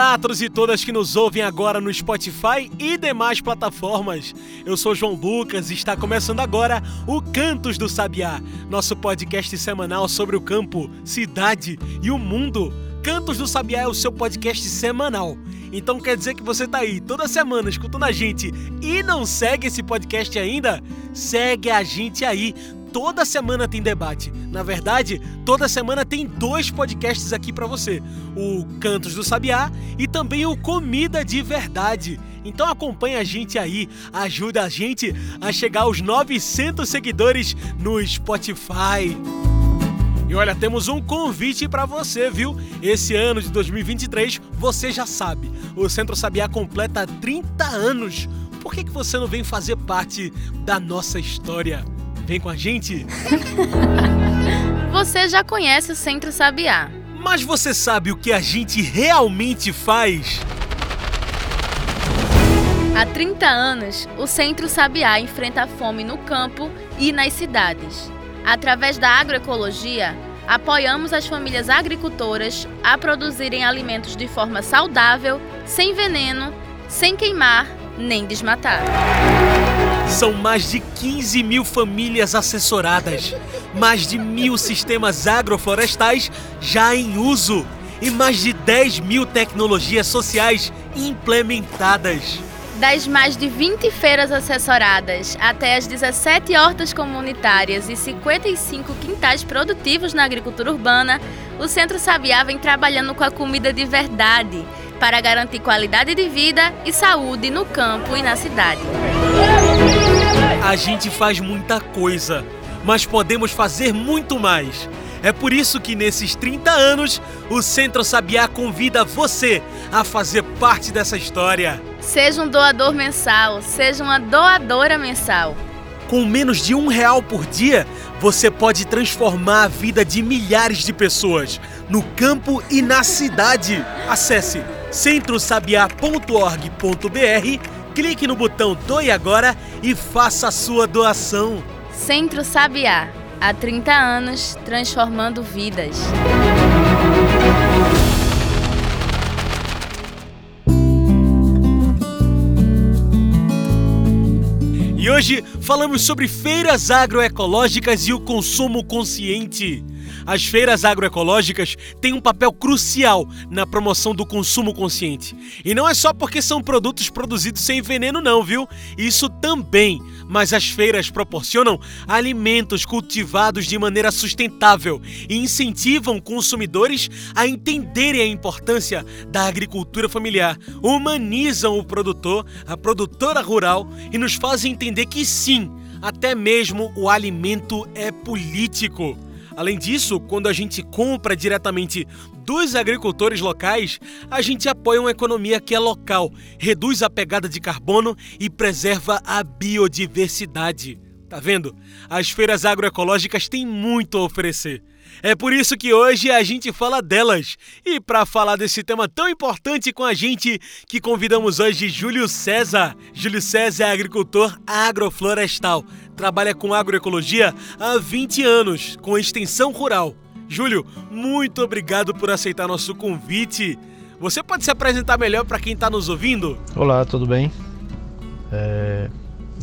Olá e todas que nos ouvem agora no Spotify e demais plataformas. Eu sou João Lucas e está começando agora o Cantos do Sabiá, nosso podcast semanal sobre o campo, cidade e o mundo. Cantos do Sabiá é o seu podcast semanal. Então quer dizer que você tá aí toda semana escutando a gente e não segue esse podcast ainda? Segue a gente aí toda semana tem debate. Na verdade, toda semana tem dois podcasts aqui para você: o Cantos do Sabiá e também o Comida de Verdade. Então acompanha a gente aí, ajuda a gente a chegar aos 900 seguidores no Spotify. E olha, temos um convite para você, viu? Esse ano de 2023, você já sabe, o Centro Sabiá completa 30 anos. Por que, que você não vem fazer parte da nossa história? Vem com a gente! Você já conhece o Centro Sabiá. Mas você sabe o que a gente realmente faz? Há 30 anos, o Centro Sabiá enfrenta a fome no campo e nas cidades. Através da agroecologia, apoiamos as famílias agricultoras a produzirem alimentos de forma saudável, sem veneno, sem queimar nem desmatar. São mais de 15 mil famílias assessoradas, mais de mil sistemas agroflorestais já em uso e mais de 10 mil tecnologias sociais implementadas. Das mais de 20 feiras assessoradas até as 17 hortas comunitárias e 55 quintais produtivos na agricultura urbana, o Centro Sabiá vem trabalhando com a comida de verdade para garantir qualidade de vida e saúde no campo e na cidade. A gente faz muita coisa, mas podemos fazer muito mais. É por isso que nesses 30 anos, o Centro Sabiá convida você a fazer parte dessa história. Seja um doador mensal, seja uma doadora mensal. Com menos de um real por dia, você pode transformar a vida de milhares de pessoas, no campo e na cidade. Acesse centrosabiá.org.br, clique no botão Doe Agora e faça a sua doação. Centro Sabiá, há 30 anos transformando vidas. E hoje falamos sobre feiras agroecológicas e o consumo consciente. As feiras agroecológicas têm um papel crucial na promoção do consumo consciente. E não é só porque são produtos produzidos sem veneno, não, viu? Isso também. Mas as feiras proporcionam alimentos cultivados de maneira sustentável e incentivam consumidores a entenderem a importância da agricultura familiar, humanizam o produtor, a produtora rural e nos fazem entender que sim, até mesmo o alimento é político. Além disso, quando a gente compra diretamente dos agricultores locais, a gente apoia uma economia que é local, reduz a pegada de carbono e preserva a biodiversidade. Tá vendo? As feiras agroecológicas têm muito a oferecer. É por isso que hoje a gente fala delas. E para falar desse tema tão importante com a gente, que convidamos hoje Júlio César. Júlio César é agricultor agroflorestal. Trabalha com agroecologia há 20 anos, com extensão rural. Júlio, muito obrigado por aceitar nosso convite. Você pode se apresentar melhor para quem está nos ouvindo? Olá, tudo bem? É...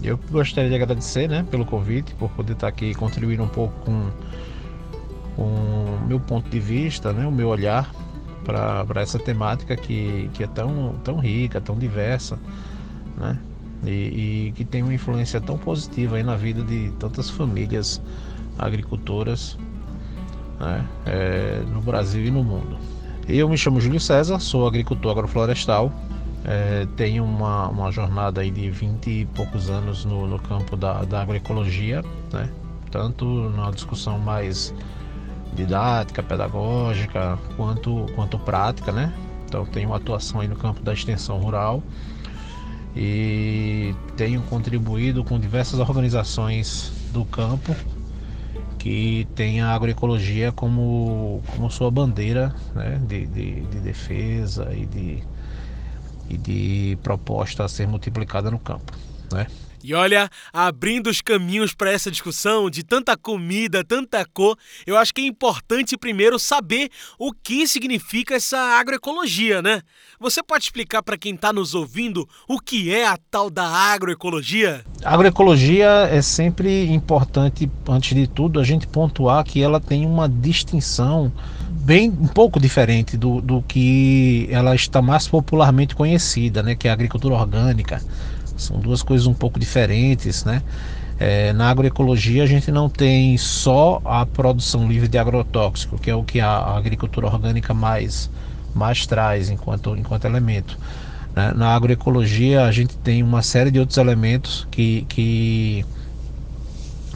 Eu gostaria de agradecer né, pelo convite, por poder estar aqui contribuindo um pouco com o meu ponto de vista, né, o meu olhar para essa temática que, que é tão, tão rica, tão diversa, né, e, e, que tem uma influência tão positiva aí na vida de tantas famílias agricultoras né, é, no Brasil e no mundo. Eu me chamo Júlio César, sou agricultor agroflorestal, é, tenho uma, uma jornada aí de 20 e poucos anos no, no campo da, da agroecologia, né, tanto na discussão mais didática, pedagógica, quanto, quanto prática, né? Então tenho atuação aí no campo da extensão rural e tenho contribuído com diversas organizações do campo que tem a agroecologia como, como sua bandeira né, de, de, de defesa e de, e de proposta a ser multiplicada no campo. Né? E olha, abrindo os caminhos para essa discussão de tanta comida, tanta cor, eu acho que é importante primeiro saber o que significa essa agroecologia, né? Você pode explicar para quem está nos ouvindo o que é a tal da agroecologia? A agroecologia é sempre importante, antes de tudo, a gente pontuar que ela tem uma distinção bem um pouco diferente do, do que ela está mais popularmente conhecida, né? Que é a agricultura orgânica são duas coisas um pouco diferentes, né? É, na agroecologia a gente não tem só a produção livre de agrotóxico, que é o que a, agricultura orgânica mais, mais traz enquanto, enquanto elemento. Né? Na agroecologia a gente tem uma série de outros elementos que, que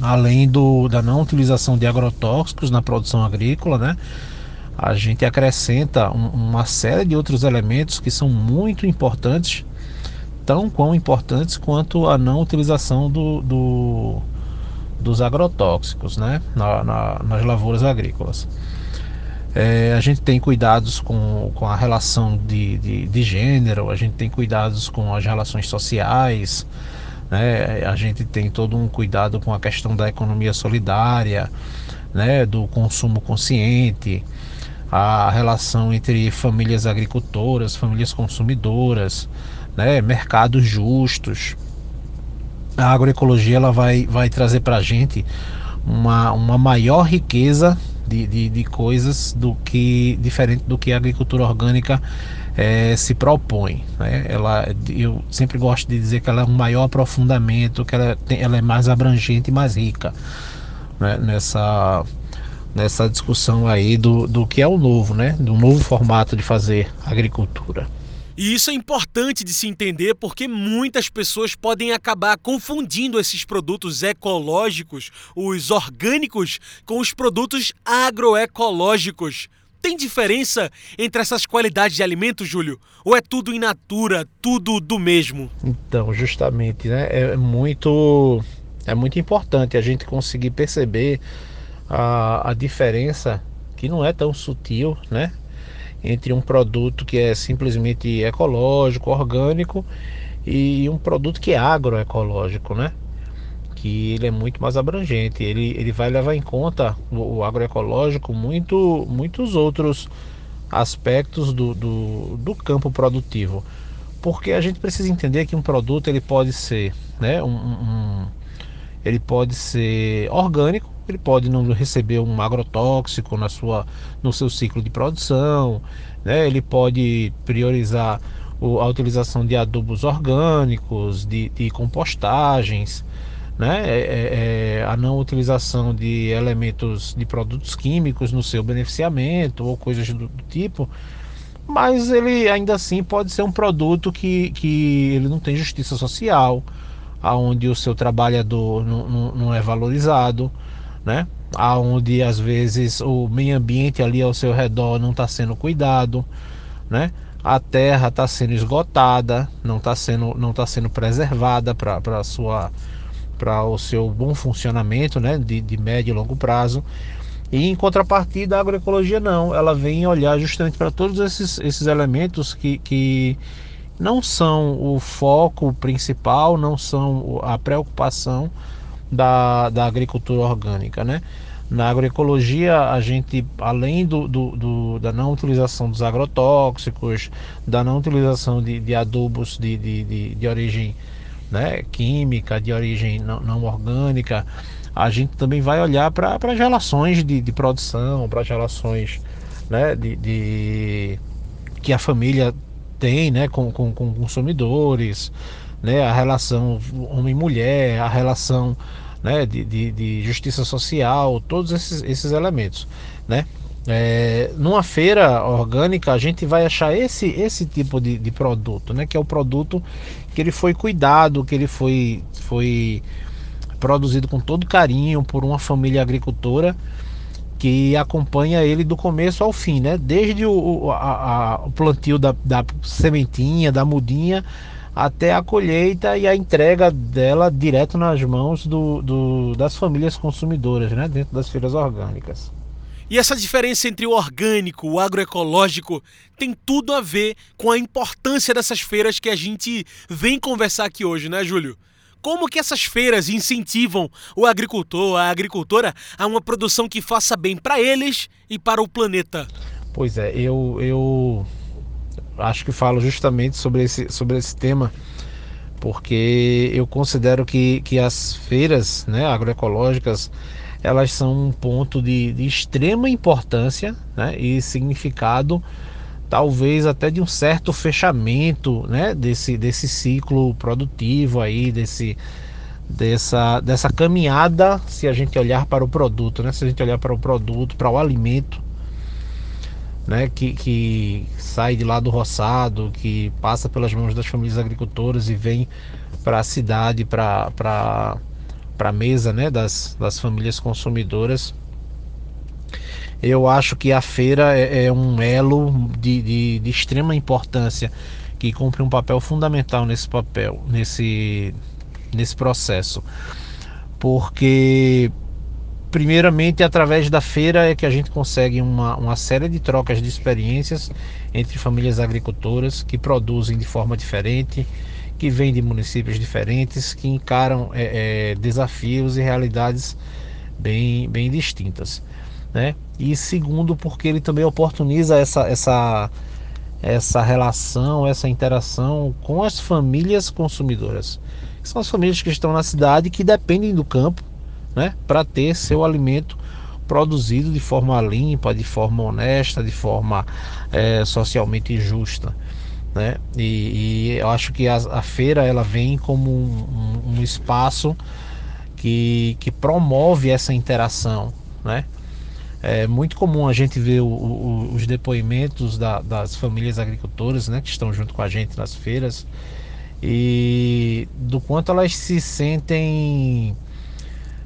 além do, da não utilização de agrotóxicos na produção agrícola, né? a gente acrescenta um, uma série de outros elementos que são muito importantes tão quão importantes quanto a não utilização do, do dos agrotóxicos né, na, na, nas lavouras agrícolas. É, a gente tem cuidados com, com a relação de, de, de, gênero, a gente tem cuidados com as relações sociais, né, a gente tem todo um cuidado com a questão da economia solidária, né, do consumo consciente, a relação entre famílias agricultoras, famílias consumidoras, né, mercados justos. A agroecologia ela vai, vai trazer para a gente uma, uma maior riqueza de, de, de, coisas do que diferente do que a agricultura orgânica é, se propõe. Né? Ela, eu sempre gosto de dizer que ela é um maior aprofundamento, que ela, tem, ela é mais abrangente e mais rica né? nessa, nessa discussão aí do, do que é o novo, né? do novo formato de fazer agricultura. E isso é importante de se entender porque muitas pessoas podem acabar confundindo esses produtos ecológicos, os orgânicos, com os produtos agroecológicos. Tem diferença entre essas qualidades de alimentos, Júlio? Ou é tudo in natura, tudo do mesmo? Então, justamente, né? É muito, é muito importante a gente conseguir perceber a, a diferença que não é tão sutil, né? Entre um produto que é simplesmente ecológico, orgânico e um produto que é agroecológico, né? Que ele é muito mais abrangente, ele, ele vai levar em conta o, o agroecológico muito, muitos outros aspectos do, do, do, campo produtivo. Porque a gente precisa entender que um produto ele pode ser, né, um, um ele pode ser orgânico, ele pode não receber um agrotóxico na sua, no seu ciclo de produção, né? ele pode priorizar a utilização de adubos orgânicos, de, de compostagens, né? É, é, é, a não utilização de elementos de produtos químicos no seu beneficiamento ou coisas do, do tipo mas ele ainda assim pode ser um produto que, que ele não tem justiça social, aonde o seu trabalhador não, não, não é valorizado, né? Aonde às vezes o meio ambiente ali ao seu redor não está sendo cuidado, né? A terra está sendo esgotada, não está sendo, não tá sendo preservada para sua para o seu bom funcionamento, né? De, de médio e longo prazo. E em contrapartida, a agroecologia não, ela vem olhar justamente para todos esses, esses elementos que, que não são o foco principal, não são a preocupação da, da agricultura orgânica, né? Na agroecologia, a gente, além do, do, do, da não utilização dos agrotóxicos, da não utilização de, de adubos de, de, de, origem né, química, de origem não, não orgânica, a gente também vai olhar para as relações de, produção, para as relações né, de, que a família tem né, com, com, com consumidores, né, a relação homem-mulher, a relação né, de, de, de, justiça social, todos esses, esses elementos. Né? É, numa feira orgânica a gente vai achar esse, esse tipo de, de produto, né, que é o produto que ele foi cuidado, que ele foi, foi produzido com todo carinho por uma família agricultora que acompanha ele do começo ao fim, né? Desde o, a, a, o plantio da, da sementinha, da mudinha, até a colheita e a entrega dela direto nas mãos do, do, das famílias consumidoras, né, dentro das feiras orgânicas. E essa diferença entre o orgânico, o agroecológico, tem tudo a ver com a importância dessas feiras que a gente vem conversar aqui hoje, né, Júlio? Como que essas feiras incentivam o agricultor, a agricultora, a uma produção que faça bem para eles e para o planeta? Pois é, eu, eu acho que falo justamente sobre esse, sobre esse tema, porque eu considero que, que as feiras né, agroecológicas elas são um ponto de, de extrema importância né, e significado, talvez até de um certo fechamento né, desse, desse ciclo produtivo aí, desse, dessa, dessa caminhada, se a gente olhar para o produto, né, se a gente olhar para o produto, para o alimento, né, que, que sai de lá do roçado, que passa pelas mãos das famílias agricultoras e vem para a cidade, para a mesa né, das, das famílias consumidoras. Eu acho que a feira é, é um elo de, de, de, extrema importância que cumpre um papel fundamental nesse papel, nesse, nesse processo. Porque primeiramente através da feira é que a gente consegue uma, uma série de trocas de experiências entre famílias agricultoras que produzem de forma diferente, que vêm de municípios diferentes, que encaram é, é, desafios e realidades bem, bem distintas. Né? E segundo, porque ele também oportuniza essa, essa, essa relação, essa interação com as famílias consumidoras. São as famílias que estão na cidade que dependem do campo né, para ter seu alimento produzido de forma limpa, de forma honesta, de forma é, socialmente justa né? E, e, eu acho que a, a, feira ela vem como um, um, um, espaço que, que promove essa interação, né? É muito comum a gente ver o, o, os depoimentos da, das famílias agricultoras, né, que estão junto com a gente nas feiras e do quanto elas se sentem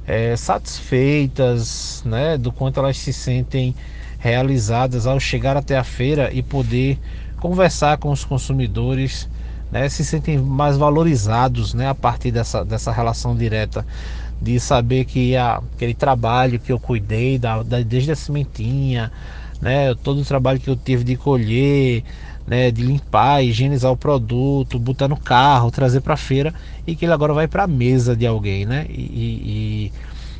é, satisfeitas, né, do quanto elas se sentem realizadas ao chegar até a feira e poder conversar com os consumidores, né, se sentem mais valorizados né, a partir dessa, dessa relação direta, de saber que a, aquele trabalho que eu cuidei, da, da, desde a sementinha, né, todo o trabalho que eu tive de colher, né, de limpar, higienizar o produto, botar no carro, trazer para a feira e que ele agora vai para a mesa de alguém, né? E, e,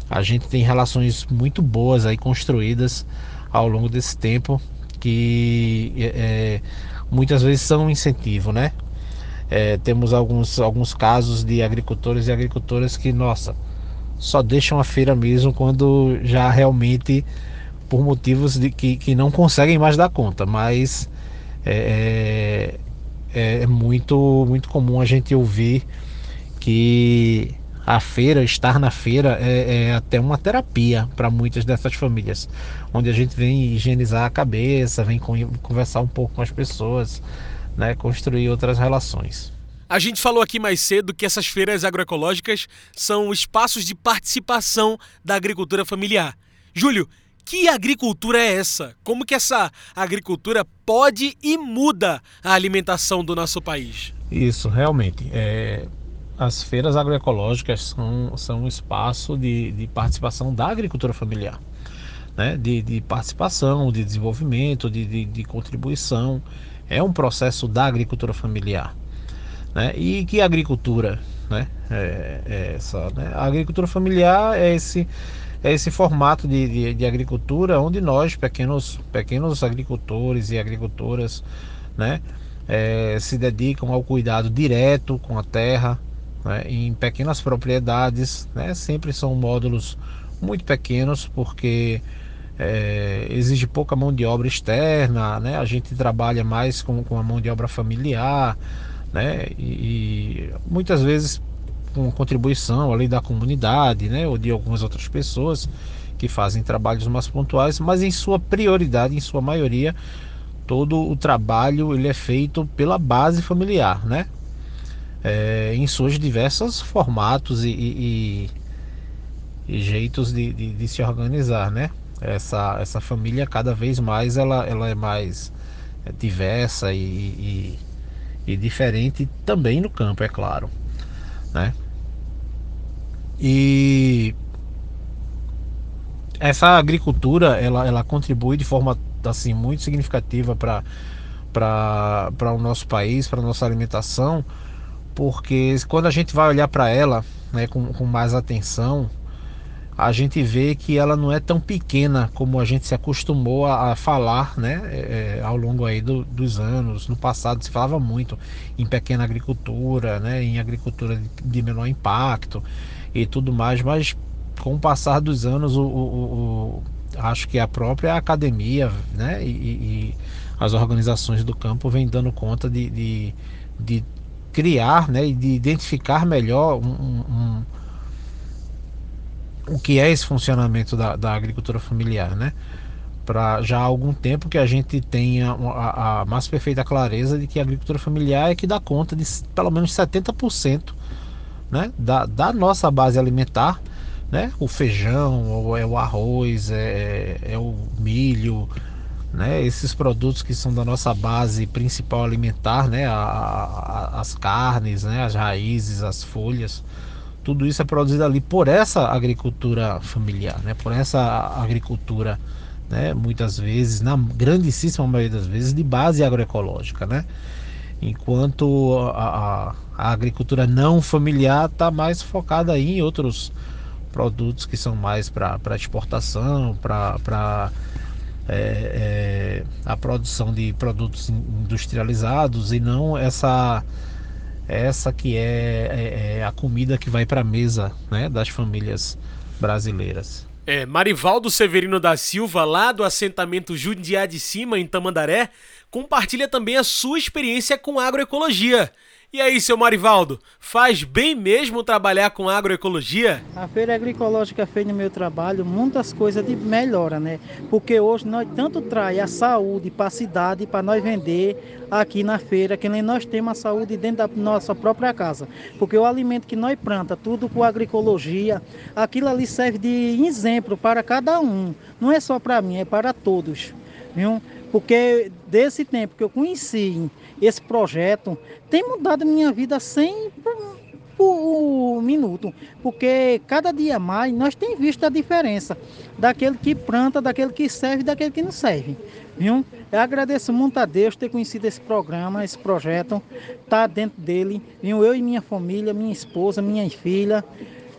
a gente tem relações muito boas aí construídas ao longo desse tempo que é, muitas vezes são um incentivo, né? É, temos alguns, alguns casos de agricultores e agricultoras que, nossa, só deixam a feira mesmo quando já realmente por motivos de que, que não conseguem mais dar conta, mas é, é, é muito, muito comum a gente ouvir que a feira, estar na feira é, é até uma terapia para muitas dessas famílias, onde a gente vem higienizar a cabeça, vem conversar um pouco com as pessoas, né, construir outras relações. A gente falou aqui mais cedo que essas feiras agroecológicas são espaços de participação da agricultura familiar. Júlio, que agricultura é essa? Como que essa agricultura pode e muda a alimentação do nosso país? Isso, realmente. É, as feiras agroecológicas são, são um espaço de, de participação da agricultura familiar, né? de, de participação, de desenvolvimento, de, de, de, contribuição. É um processo da agricultura familiar. Né? E que agricultura né? é, é essa? Né? A agricultura familiar é esse, é esse formato de, de, de agricultura onde nós, pequenos, pequenos agricultores e agricultoras, né? É, se dedicam ao cuidado direto com a terra, né, em pequenas propriedades, né, sempre são módulos muito pequenos porque é, exige pouca mão de obra externa, né, a gente trabalha mais com, com a mão de obra familiar, né, e, e muitas vezes com contribuição ali da comunidade, né, ou de algumas outras pessoas que fazem trabalhos mais pontuais, mas em sua prioridade, em sua maioria, todo o trabalho ele é feito pela base familiar, né? é, em seus diversos formatos e, e, e jeitos de, de, de, se organizar, né? Essa, essa família cada vez mais ela, ela é mais diversa e, e diferente também no campo, é claro, né? E essa agricultura ela, ela contribui de forma assim muito significativa para para o nosso país, para nossa alimentação, porque quando a gente vai olhar para ela né, com, com mais atenção, a gente vê que ela não é tão pequena como a gente se acostumou a, a falar né, é, é, ao longo aí do, dos anos. No passado se falava muito em pequena agricultura, né, em agricultura de, de menor impacto e tudo mais, mas com o passar dos anos, o, o, o acho que a própria academia né, e, e, as organizações do campo vêm dando conta de, de, de criar né, e de identificar melhor um, um o que é esse funcionamento da, da agricultura familiar, né? Para já há algum tempo que a gente tenha a, a, mais perfeita clareza de que a agricultura familiar é que dá conta de pelo menos 70% né, da, da nossa base alimentar, né? O feijão, é o arroz, é, é o milho, né? Esses produtos que são da nossa base principal alimentar, né? A, a, as carnes, né? As raízes, as folhas tudo isso é produzido ali por essa agricultura familiar, né? por essa agricultura, né? muitas vezes, na grandíssima maioria das vezes, de base agroecológica. Né? Enquanto a, a, a agricultura não familiar está mais focada em outros produtos que são mais para exportação, para é, é, a produção de produtos industrializados e não essa essa que é, é, é a comida que vai para a mesa né, das famílias brasileiras. É, Marivaldo Severino da Silva, lá do assentamento Jundiá de Cima, em Tamandaré, compartilha também a sua experiência com agroecologia. E aí, seu Marivaldo, faz bem mesmo trabalhar com agroecologia? A feira agroecológica fez no meu trabalho muitas coisas de melhora, né? Porque hoje nós tanto traz a saúde para a cidade, para nós vender aqui na feira, que nem nós temos a saúde dentro da nossa própria casa. Porque o alimento que nós planta, tudo com agroecologia, aquilo ali serve de exemplo para cada um. Não é só para mim, é para todos. Viu? Porque desse tempo que eu conheci esse projeto, tem mudado minha vida sem por minuto. Porque cada dia mais nós temos visto a diferença daquele que planta, daquele que serve daquele que não serve. Viu? Eu agradeço muito a Deus ter conhecido esse programa, esse projeto, tá dentro dele, viu? Eu e minha família, minha esposa, minha filha,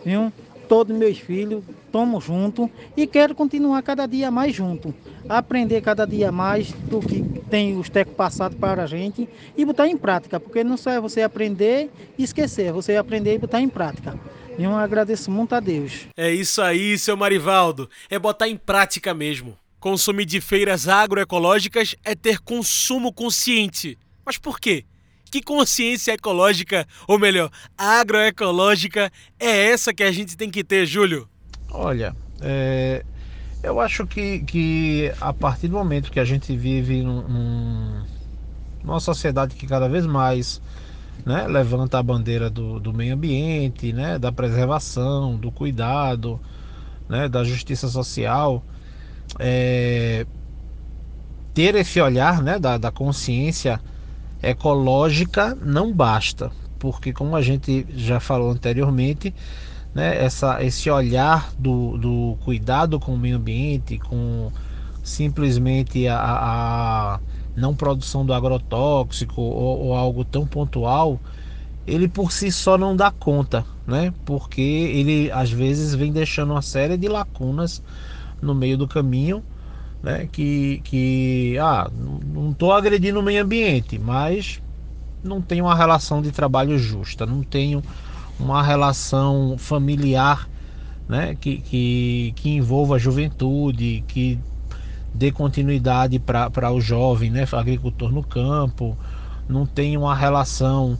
viu? Todos meus filhos, estamos juntos e quero continuar cada dia mais junto aprender cada dia mais do que tem os tecos passados para a gente e botar em prática, porque não só é você aprender e esquecer, é você aprender e botar em prática. E eu agradeço muito a Deus. É isso aí, seu Marivaldo. É botar em prática mesmo. Consumir de feiras agroecológicas é ter consumo consciente. Mas por quê? Que consciência ecológica, ou melhor, agroecológica, é essa que a gente tem que ter, Júlio? Olha, é, eu acho que, que a partir do momento que a gente vive num, num, numa sociedade que cada vez mais né, levanta a bandeira do, do meio ambiente, né, da preservação, do cuidado, né, da justiça social, é, ter esse olhar né, da, da consciência ecológica não basta, porque como a gente já falou anteriormente, né, essa, esse olhar do, do cuidado com o meio ambiente, com simplesmente a, a não produção do agrotóxico ou, ou, algo tão pontual, ele por si só não dá conta, né? Porque ele às vezes vem deixando uma série de lacunas no meio do caminho, né? Que, que ah, não estou agredindo o meio ambiente, mas não tenho uma relação de trabalho justa, não tenho uma relação familiar né, que, que, que envolva a juventude, que dê continuidade para o jovem, né, agricultor no campo, não tem uma relação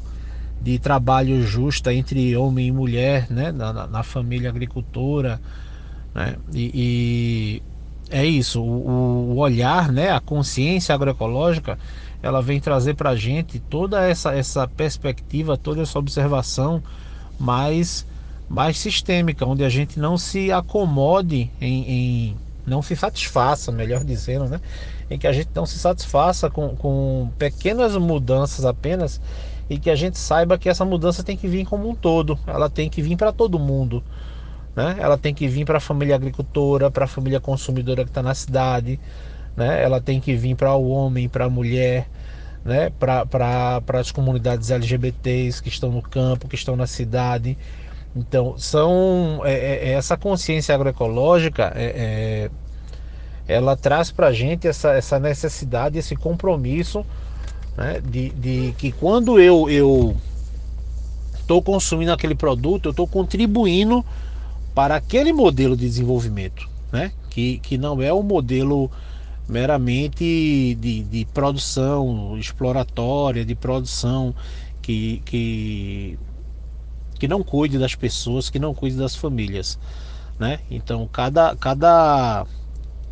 de trabalho justa entre homem e mulher né, na, na família agricultora. Né, e, e é isso, o, o, olhar, né, a consciência agroecológica, ela vem trazer para a gente toda essa, essa perspectiva, toda essa observação mais, mais sistêmica, onde a gente não se acomode em, em, não se satisfaça, melhor dizendo, né? Em que a gente não se satisfaça com, com pequenas mudanças apenas e que a gente saiba que essa mudança tem que vir como um todo, ela tem que vir para todo mundo. Né? Ela tem que vir para a família agricultora, para a família consumidora que está na cidade, né? ela tem que vir para o homem, para a mulher, né? para as comunidades LGBTs que estão no campo, que estão na cidade. Então, são é, é, é essa consciência agroecológica, é, é, ela traz para a gente essa, essa necessidade, esse compromisso né, de, de que quando eu eu estou consumindo aquele produto, eu estou contribuindo para aquele modelo de desenvolvimento, né, que, que não é o modelo meramente de, de produção exploratória, de produção que, que que não cuide das pessoas, que não cuide das famílias, né? Então cada cada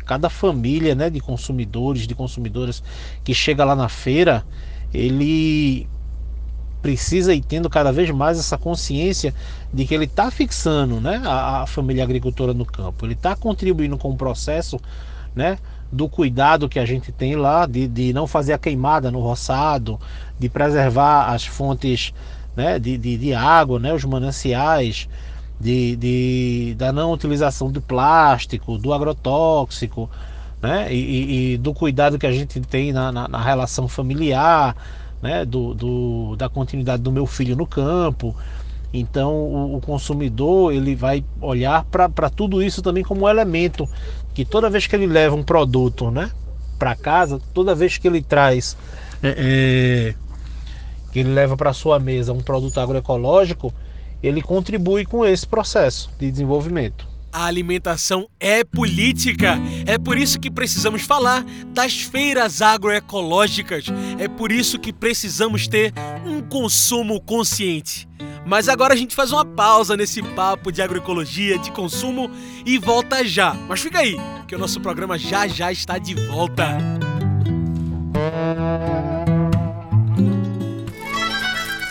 cada família, né, de consumidores, de consumidoras que chega lá na feira, ele precisa ir tendo cada vez mais essa consciência de que ele está fixando, né, a, a, família agricultora no campo. Ele está contribuindo com o processo, né, do cuidado que a gente tem lá, de, de não fazer a queimada no roçado, de preservar as fontes né, de, de, de água, né, os mananciais, de, de, da não utilização do plástico, do agrotóxico, né, e, e do cuidado que a gente tem na, na, na relação familiar, né, do, do, da continuidade do meu filho no campo. Então o, o consumidor ele vai olhar para tudo isso também como elemento que toda vez que ele leva um produto né, para casa, toda vez que ele traz é, é, que ele leva para sua mesa um produto agroecológico, ele contribui com esse processo de desenvolvimento. A alimentação é política. É por isso que precisamos falar das feiras agroecológicas. É por isso que precisamos ter um consumo consciente. Mas agora a gente faz uma pausa nesse papo de agroecologia, de consumo e volta já. Mas fica aí, que o nosso programa já já está de volta.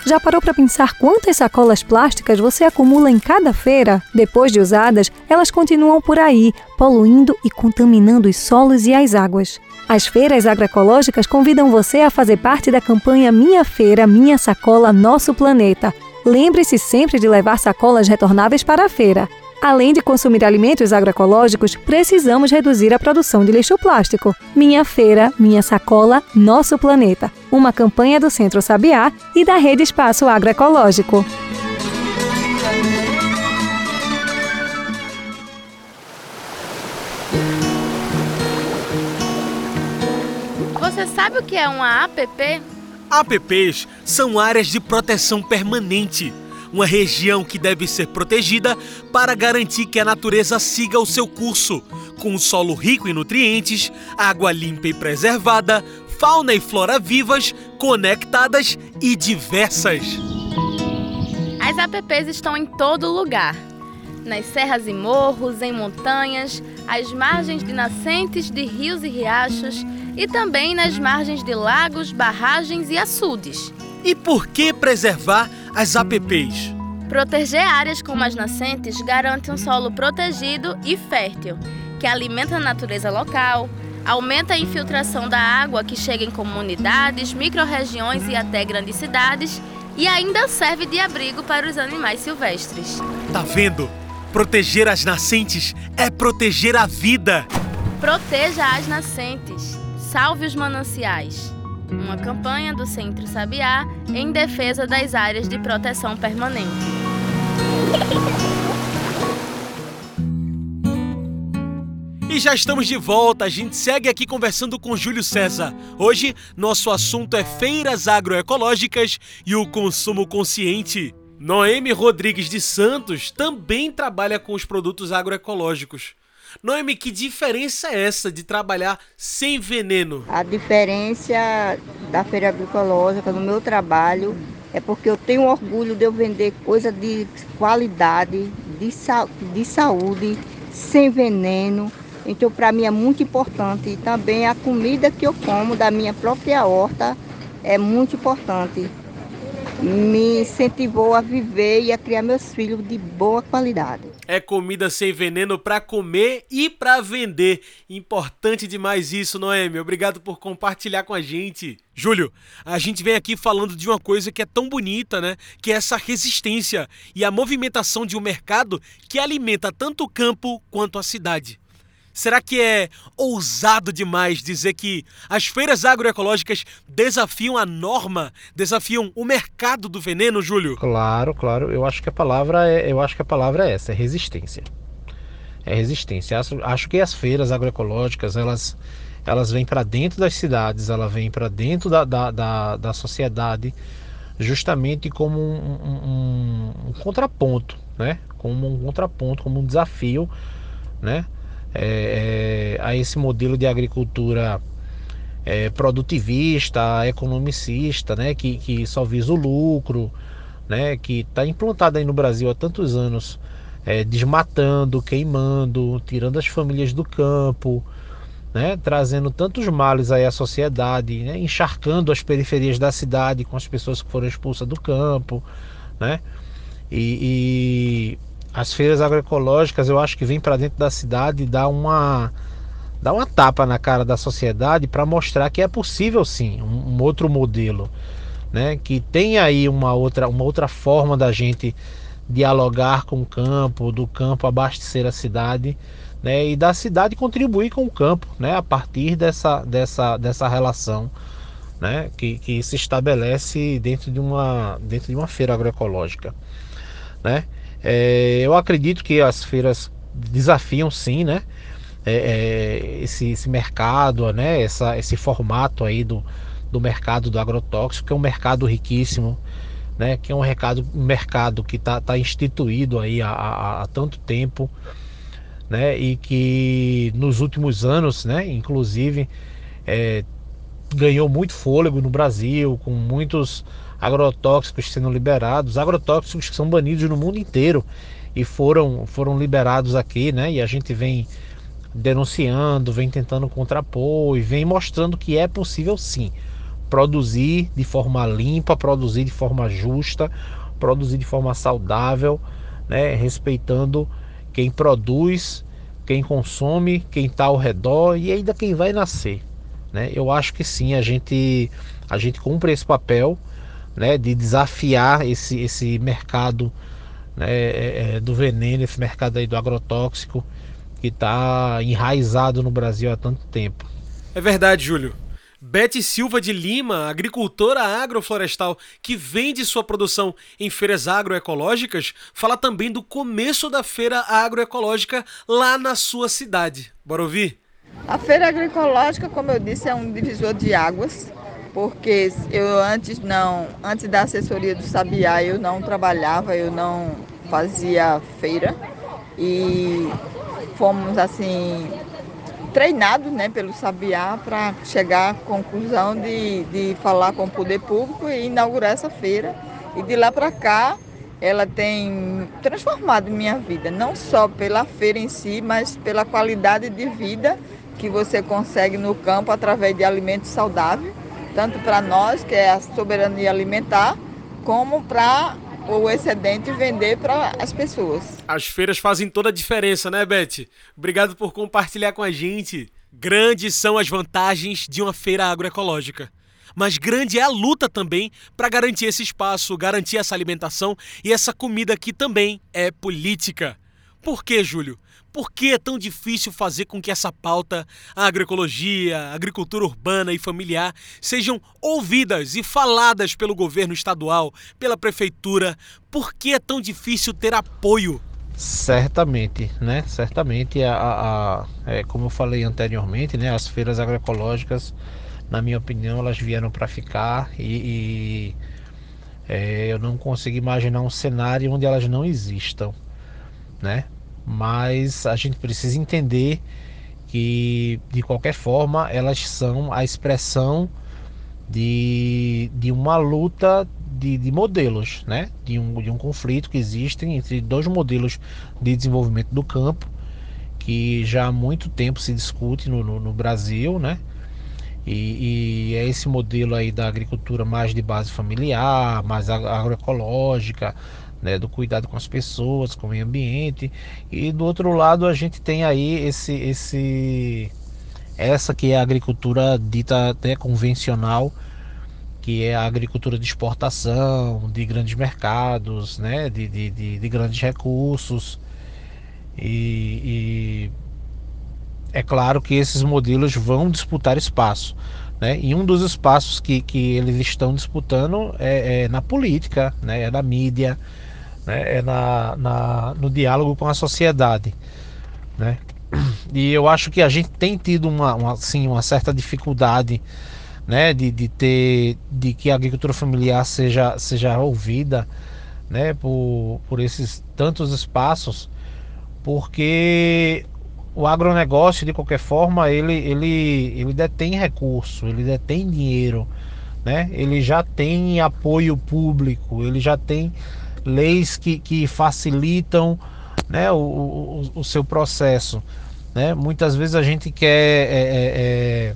Já parou para pensar quantas sacolas plásticas você acumula em cada feira? Depois de usadas, elas continuam por aí, poluindo e contaminando os solos e as águas. As feiras agroecológicas convidam você a fazer parte da campanha Minha Feira, Minha Sacola, Nosso Planeta. Lembre-se sempre de levar sacolas retornáveis para a feira. Além de consumir alimentos agroecológicos, precisamos reduzir a produção de lixo plástico. Minha Feira, Minha Sacola, Nosso Planeta. Uma campanha do Centro Sabiá e da Rede Espaço Agroecológico. Você sabe o que é uma APP? APPs são áreas de proteção permanente uma região que deve ser protegida para garantir que a natureza siga o seu curso, com um solo rico em nutrientes, água limpa e preservada, fauna e flora vivas, conectadas e diversas. As APPs estão em todo lugar. Nas serras e morros, em montanhas, às margens de nascentes de rios e riachos e também nas margens de lagos, barragens e açudes. E por que preservar as APPs? Proteger áreas como as nascentes garante um solo protegido e fértil, que alimenta a natureza local, aumenta a infiltração da água que chega em comunidades, microrregiões e até grandes cidades e ainda serve de abrigo para os animais silvestres. Tá vendo? Proteger as nascentes é proteger a vida. Proteja as nascentes. Salve os mananciais uma campanha do Centro Sabiá em defesa das áreas de proteção permanente. E já estamos de volta, a gente segue aqui conversando com Júlio César. Hoje, nosso assunto é feiras agroecológicas e o consumo consciente. Noemi Rodrigues de Santos também trabalha com os produtos agroecológicos. Noemi, que diferença é essa de trabalhar sem veneno? A diferença da feira agroecológica no meu trabalho é porque eu tenho orgulho de eu vender coisa de qualidade, de, sa de saúde, sem veneno. Então, para mim é muito importante. E também a comida que eu como da minha própria horta é muito importante. Me incentivou a viver e a criar meus filhos de boa qualidade. É comida sem veneno para comer e para vender. Importante demais isso, Noemi. Obrigado por compartilhar com a gente. Júlio, a gente vem aqui falando de uma coisa que é tão bonita, né? Que é essa resistência e a movimentação de um mercado que alimenta tanto o campo quanto a cidade. Será que é ousado demais dizer que as feiras agroecológicas desafiam a norma, desafiam o mercado do veneno, Júlio? Claro, claro. Eu acho que a palavra é, eu acho que a palavra é essa, é resistência. É resistência. Acho, que as feiras agroecológicas, elas elas vêm para dentro das cidades, ela vem para dentro da, da, da, da, sociedade, justamente como um, um, um, contraponto, né? Como um contraponto, como um desafio, né? É, é, a esse modelo de agricultura é, produtivista, economicista, né, que, que só visa o lucro, né, que está implantado aí no Brasil há tantos anos, é, desmatando, queimando, tirando as famílias do campo, né, trazendo tantos males aí à sociedade, né, encharcando as periferias da cidade com as pessoas que foram expulsas do campo, né, e, as feiras agroecológicas eu acho que vêm para dentro da cidade e dá uma dá uma tapa na cara da sociedade para mostrar que é possível sim um, um, outro modelo, né? Que tem aí uma outra uma outra forma da gente dialogar com o campo, do campo abastecer a cidade, né? E da cidade contribuir com o campo, né? A partir dessa dessa dessa relação, né? Que, que se estabelece dentro de uma dentro de uma feira agroecológica, né? É, eu acredito que as feiras desafiam sim, né? É, é, esse, esse, mercado, né? Essa, esse formato aí do, do mercado do agrotóxico, que é um mercado riquíssimo, né? Que é um, recado, mercado que está tá instituído aí há, há, há, tanto tempo, né? E que nos últimos anos, né? Inclusive é, ganhou muito fôlego no Brasil, com muitos agrotóxicos sendo liberados, agrotóxicos que são banidos no mundo inteiro e foram, foram liberados aqui, né? E a gente vem denunciando, vem tentando contrapor e vem mostrando que é possível sim produzir de forma limpa, produzir de forma justa, produzir de forma saudável, né? respeitando quem produz, quem consome, quem está ao redor e ainda quem vai nascer. Né? Eu acho que sim, a gente, a gente cumpre esse papel né, de desafiar esse, esse mercado né, é, é, do veneno, esse mercado aí do agrotóxico que está enraizado no Brasil há tanto tempo. É verdade, Júlio. Bete Silva de Lima, agricultora agroflorestal que vende sua produção em feiras agroecológicas, fala também do começo da feira agroecológica lá na sua cidade. Bora ouvir? A feira agroecológica, como eu disse, é um divisor de águas porque eu antes não, antes da assessoria do Sabiá, eu não trabalhava, eu não fazia feira e fomos assim treinados né, pelo Sabiá para chegar à conclusão de, de falar com o poder público e inaugurar essa feira. E de lá para cá ela tem transformado minha vida, não só pela feira em si, mas pela qualidade de vida que você consegue no campo através de alimentos saudáveis tanto para nós, que é a soberania alimentar, como para o excedente vender para as pessoas. As feiras fazem toda a diferença, né, Beth? Obrigado por compartilhar com a gente. Grandes são as vantagens de uma feira agroecológica. Mas grande é a luta também para garantir esse espaço, garantir essa alimentação e essa comida que também é política. Por que, Júlio? Por que é tão difícil fazer com que essa pauta, a agroecologia, a agricultura urbana e familiar, sejam ouvidas e faladas pelo governo estadual, pela prefeitura? Por que é tão difícil ter apoio? Certamente, né? Certamente, a, a, a é, como eu falei anteriormente, né? As feiras agroecológicas, na minha opinião, elas vieram para ficar e, e é, eu não consigo imaginar um cenário onde elas não existam, né? Mas a gente precisa entender que de qualquer forma elas são a expressão de, de uma luta de, de modelos, né? de, um, de um conflito que existe entre dois modelos de desenvolvimento do campo que já há muito tempo se discute no, no, no Brasil, né? E, e, é esse modelo aí da agricultura mais de base familiar, mais agroecológica, né, do cuidado com as pessoas, com o meio ambiente. E do outro lado a gente tem aí esse, esse essa que é a agricultura dita até convencional, que é a agricultura de exportação, de grandes mercados, né, de, de, de, de grandes recursos. E, e, é claro que esses modelos vão disputar espaço. Né? E um dos espaços que, que eles estão disputando é, é na política, né? é na mídia, né? é na, na, no diálogo com a sociedade. Né? E eu acho que a gente tem tido uma, uma, assim, uma certa dificuldade né? de, de ter de que a agricultura familiar seja, seja ouvida né? por, por esses tantos espaços, porque o agronegócio, de qualquer forma, ele, ele, ele detém recurso, ele detém dinheiro, né? ele já tem apoio público, ele já tem leis que, que facilitam né, o, o, o seu processo. Né? Muitas vezes a gente quer é, é, é,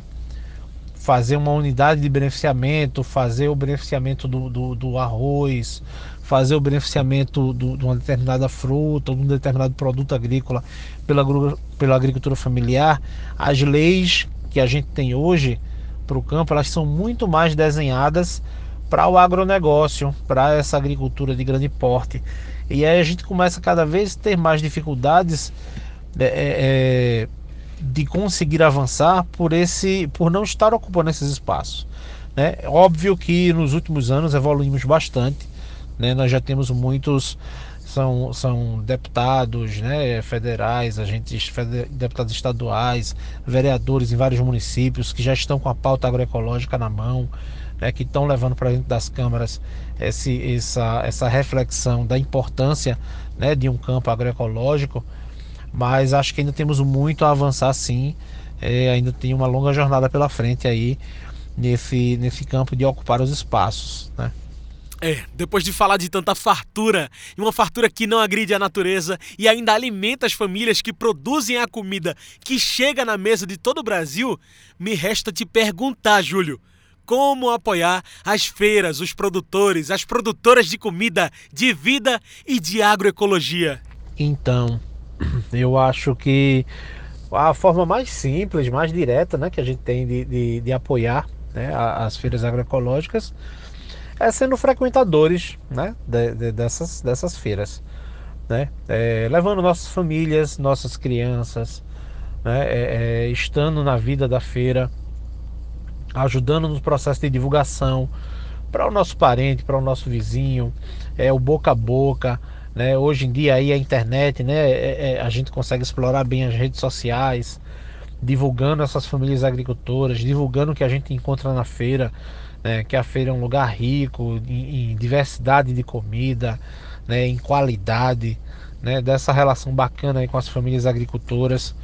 fazer uma unidade de beneficiamento, fazer o beneficiamento do, do, do arroz, fazer o beneficiamento do, de uma determinada fruta, de um determinado produto agrícola pela, pela agricultura familiar, as leis que a gente tem hoje para o campo, elas são muito mais desenhadas para o agronegócio, para essa agricultura de grande porte. E aí a gente começa cada vez a ter mais dificuldades é, é, é de conseguir avançar por esse, por não estar ocupando esses espaços. Né? Óbvio que nos últimos anos evoluímos bastante né? Nós já temos muitos são, são deputados né, federais, agentes deputados estaduais, vereadores em vários municípios que já estão com a pauta agroecológica na mão, né, que estão levando para dentro das câmaras esse, essa, essa reflexão da importância né, de um campo agroecológico, mas acho que ainda temos muito a avançar sim, é, ainda tem uma longa jornada pela frente aí nesse, nesse campo de ocupar os espaços. Né? É, depois de falar de tanta fartura, e uma fartura que não agride a natureza e ainda alimenta as famílias que produzem a comida que chega na mesa de todo o Brasil, me resta te perguntar, Júlio, como apoiar as feiras, os produtores, as produtoras de comida, de vida e de agroecologia? Então, eu acho que a forma mais simples, mais direta né, que a gente tem de, de, de apoiar né, as feiras agroecológicas é sendo frequentadores né, de, de, dessas, dessas feiras. Né? É, levando nossas famílias, nossas crianças, né, é, é, estando na vida da feira, ajudando no processo de divulgação para o nosso parente, para o nosso vizinho, é o boca a boca. Né? Hoje em dia aí a internet, né, é, é, a gente consegue explorar bem as redes sociais, divulgando essas famílias agricultoras, divulgando o que a gente encontra na feira, né, que a feira é um lugar rico em, em diversidade de comida, né, em qualidade, né, dessa relação bacana com as famílias agricultoras.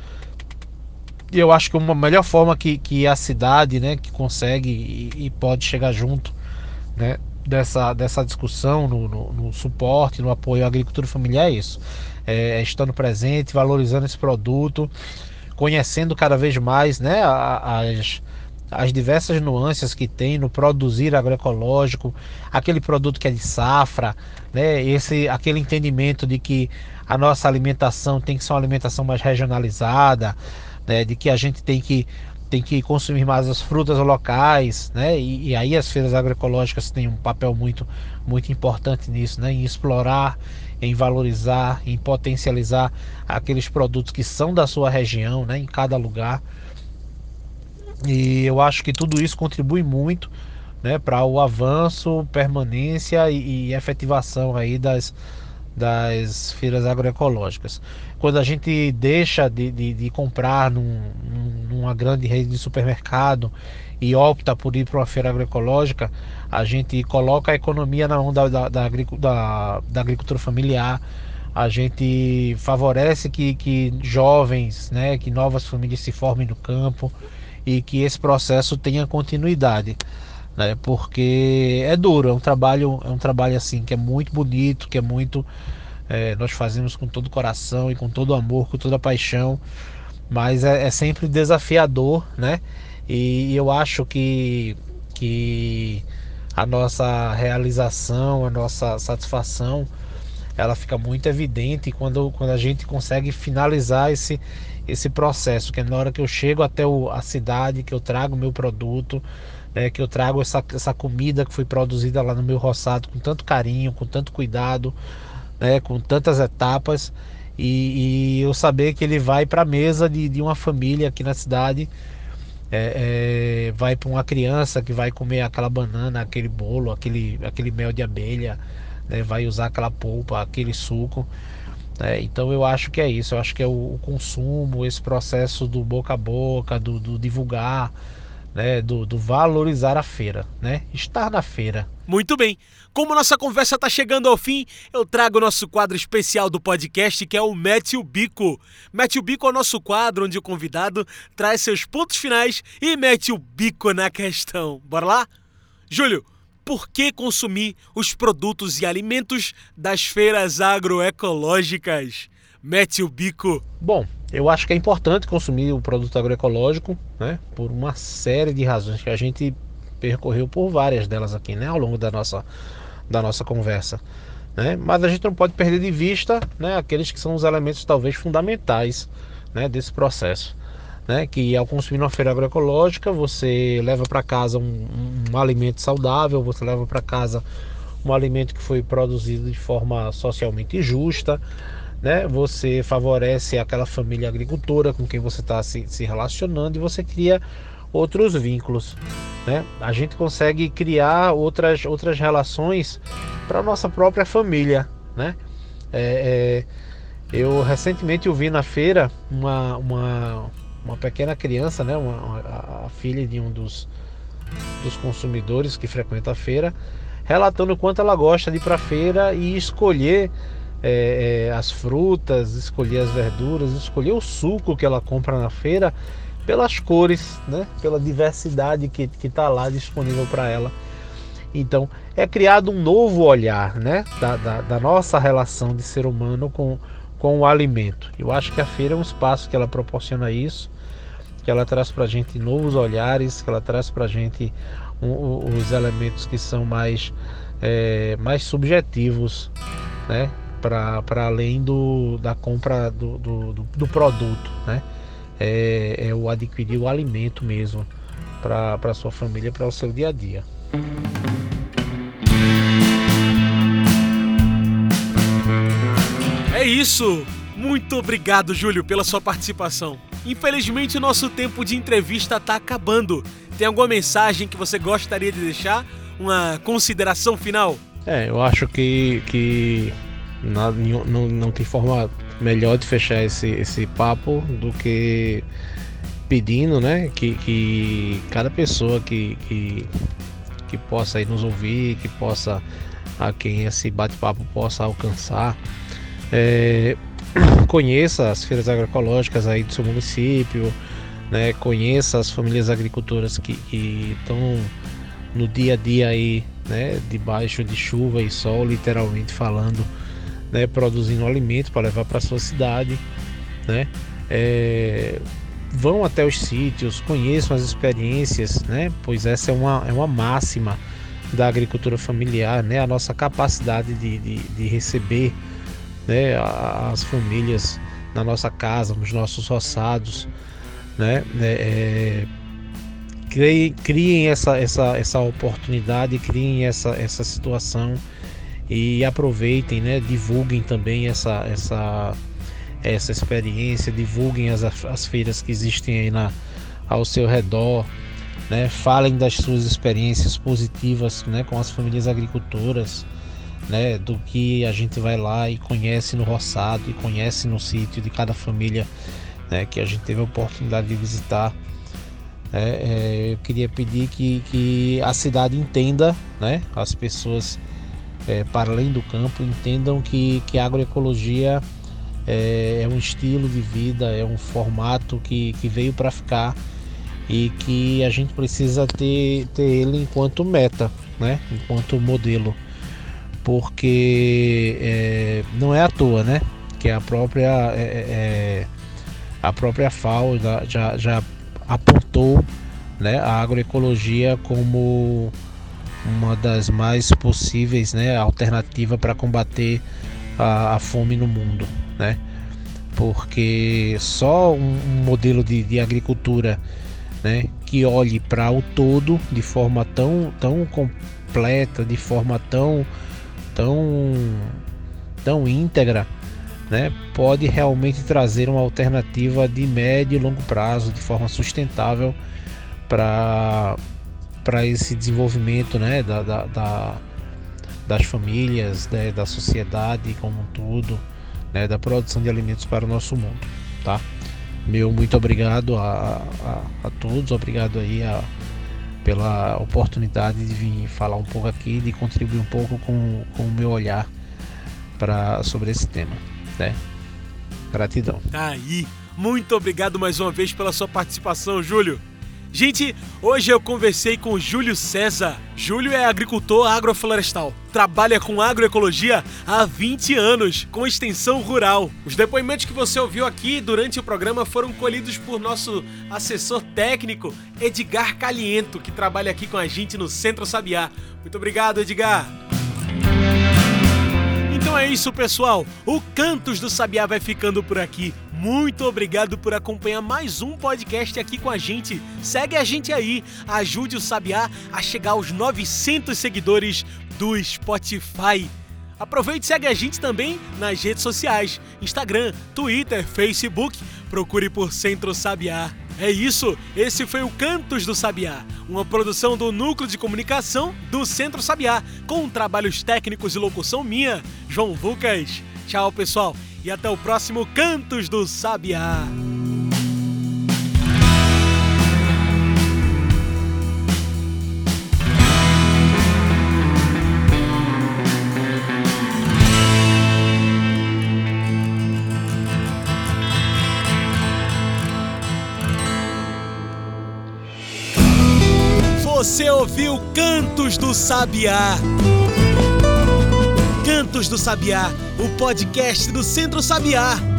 E eu acho que uma melhor forma que, que a cidade né, que consegue e, e pode chegar junto né, dessa, dessa discussão no, no, no, suporte, no apoio à agricultura familiar é isso. É, é estando presente, valorizando esse produto, conhecendo cada vez mais né, as, as diversas nuances que tem no produzir agroecológico, aquele produto que é de safra, né? Esse, aquele entendimento de que a nossa alimentação tem que ser uma alimentação mais regionalizada, né? De que a gente tem que tem que consumir mais as frutas locais, né? E, e aí as feiras agroecológicas têm um papel muito muito importante nisso, né? Em explorar, em valorizar, em potencializar aqueles produtos que são da sua região, né? Em cada lugar. E eu acho que tudo isso contribui muito né, para o avanço, permanência e, e, efetivação aí das, das feiras agroecológicas. Quando a gente deixa de, de, de comprar num, numa grande rede de supermercado e opta por ir para uma feira agroecológica, a gente coloca a economia na mão da, da, da, da, agricultura familiar, a gente favorece que, que jovens, né, que novas famílias se formem no campo e que esse processo tenha continuidade, né? Porque é duro, é um trabalho, é um trabalho assim que é muito bonito, que é muito é, nós fazemos com todo o coração e com todo o amor, com toda a paixão, mas é, é sempre desafiador, né? E eu acho que, que a nossa realização, a nossa satisfação, ela fica muito evidente quando, quando a gente consegue finalizar esse, esse processo, que é na hora que eu chego até o, a cidade, que eu trago o meu produto, né, que eu trago essa, essa comida que foi produzida lá no meu roçado com tanto carinho, com tanto cuidado, né, com tantas etapas, e, e eu saber que ele vai para a mesa de, de uma família aqui na cidade, é, é, vai para uma criança que vai comer aquela banana, aquele bolo, aquele, aquele mel de abelha, né, vai usar aquela polpa, aquele suco. Né? Então eu acho que é isso, eu acho que é o, o consumo, esse processo do boca a boca, do, do divulgar, né, do, do, valorizar a feira, né? Estar na feira. Muito bem. Como nossa conversa está chegando ao fim, eu trago o nosso quadro especial do podcast, que é o Mete o Bico. Mete o Bico é o nosso quadro onde o convidado traz seus pontos finais e mete o bico na questão. Bora lá? Júlio, por que consumir os produtos e alimentos das feiras agroecológicas? Mete o bico. Bom, eu acho que é importante consumir o produto agroecológico, né? Por uma série de razões que a gente percorreu por várias delas aqui, né? Ao longo da nossa, da nossa conversa. Né? Mas a gente não pode perder de vista né, aqueles que são os elementos talvez fundamentais né, desse processo né? Que ao consumir uma feira agroecológica, você leva para casa um, um, alimento saudável, você leva para casa um alimento que foi produzido de forma socialmente justa, né? Você favorece aquela família agricultora com quem você está se, se relacionando e você cria outros vínculos, né? A gente consegue criar outras outras relações para nossa própria família, né? É, é, eu recentemente eu vi na feira uma, uma uma pequena criança, né, uma, uma, a filha de um dos, dos consumidores que frequenta a feira, relatando o quanto ela gosta de ir para a feira e escolher é, é, as frutas, escolher as verduras, escolher o suco que ela compra na feira pelas cores, né, pela diversidade que está lá disponível para ela. Então é criado um novo olhar né, da, da, da nossa relação de ser humano com, com o alimento. Eu acho que a feira é um espaço que ela proporciona isso que ela traz para a gente novos olhares, que ela traz para a gente um, os elementos que são mais, é, mais subjetivos, né? para além do, da compra do, do, do produto, né? É, é, o adquirir o alimento mesmo para sua família, para o seu dia a dia. É isso! Muito obrigado, Júlio, pela sua participação. Infelizmente, o nosso tempo de entrevista está acabando. Tem alguma mensagem que você gostaria de deixar? Uma consideração final? É, eu acho que, que não, não, não tem forma melhor de fechar esse, esse papo do que pedindo, né, que, que cada pessoa que, que, que possa nos ouvir, que possa a quem esse bate-papo possa alcançar, é, conheça as feiras agroecológicas aí do seu município, né? Conheça as famílias agricultoras que estão no dia a dia aí, né? Debaixo de chuva e sol, literalmente falando, né? Produzindo alimento para levar para sua cidade, né? É, vão até os sítios, conheçam as experiências, né? Pois essa é uma, é uma máxima da agricultura familiar, né? A nossa capacidade de, de, de receber né, as famílias na nossa casa, nos nossos roçados, né, é, é, criem, criem essa, essa, essa oportunidade, criem essa, essa situação e aproveitem, né, divulguem também essa, essa, essa experiência, divulguem as, as feiras que existem aí na, ao seu redor, né, falem das suas experiências positivas né, com as famílias agricultoras, né, do que a gente vai lá e conhece no roçado e conhece no sítio de cada família né, que a gente teve a oportunidade de visitar. É, é, eu queria pedir que, que a cidade entenda, né, as pessoas é, para além do campo entendam que, que a agroecologia é, é um estilo de vida, é um formato que, que veio para ficar e que a gente precisa ter, ter ele enquanto meta, né, enquanto modelo porque é, não é à toa, né? Que a própria é, é, a própria FAO já, já, já apontou né, a agroecologia como uma das mais possíveis né, alternativa para combater a, a, fome no mundo. Né? Porque só um, um modelo de, de agricultura né, que olhe para o todo de forma tão, tão completa, de forma tão, tão, tão íntegra, né, pode realmente trazer uma alternativa de médio e longo prazo, de forma sustentável para para esse desenvolvimento né, da, da, da das famílias, né, da sociedade como um todo, né, da produção de alimentos para o nosso mundo, tá? Meu muito obrigado a, a, a todos, obrigado aí a, pela oportunidade de vir falar um pouco aqui, de contribuir um pouco com, com o meu olhar para sobre esse tema, né? Gratidão. Tá aí. Muito obrigado mais uma vez pela sua participação, Júlio. Gente, hoje eu conversei com Júlio César. Júlio é agricultor agroflorestal. Trabalha com agroecologia há 20 anos, com extensão rural. Os depoimentos que você ouviu aqui durante o programa foram colhidos por nosso assessor técnico, Edgar Caliento, que trabalha aqui com a gente no Centro Sabiá. Muito obrigado, Edgar. Então é isso, pessoal. O Cantos do Sabiá vai ficando por aqui. Muito obrigado por acompanhar mais um podcast aqui com a gente. Segue a gente aí, ajude o Sabiá a chegar aos 900 seguidores do Spotify. Aproveite e segue a gente também nas redes sociais: Instagram, Twitter, Facebook. Procure por Centro Sabiá. É isso, esse foi o Cantos do Sabiá, uma produção do Núcleo de Comunicação do Centro Sabiá, com trabalhos técnicos e locução minha, João Lucas. Tchau, pessoal e até o próximo Cantos do Sabiá. Você ouviu Cantos do Sabiá. Cantos do Sabiá, o podcast do Centro Sabiá.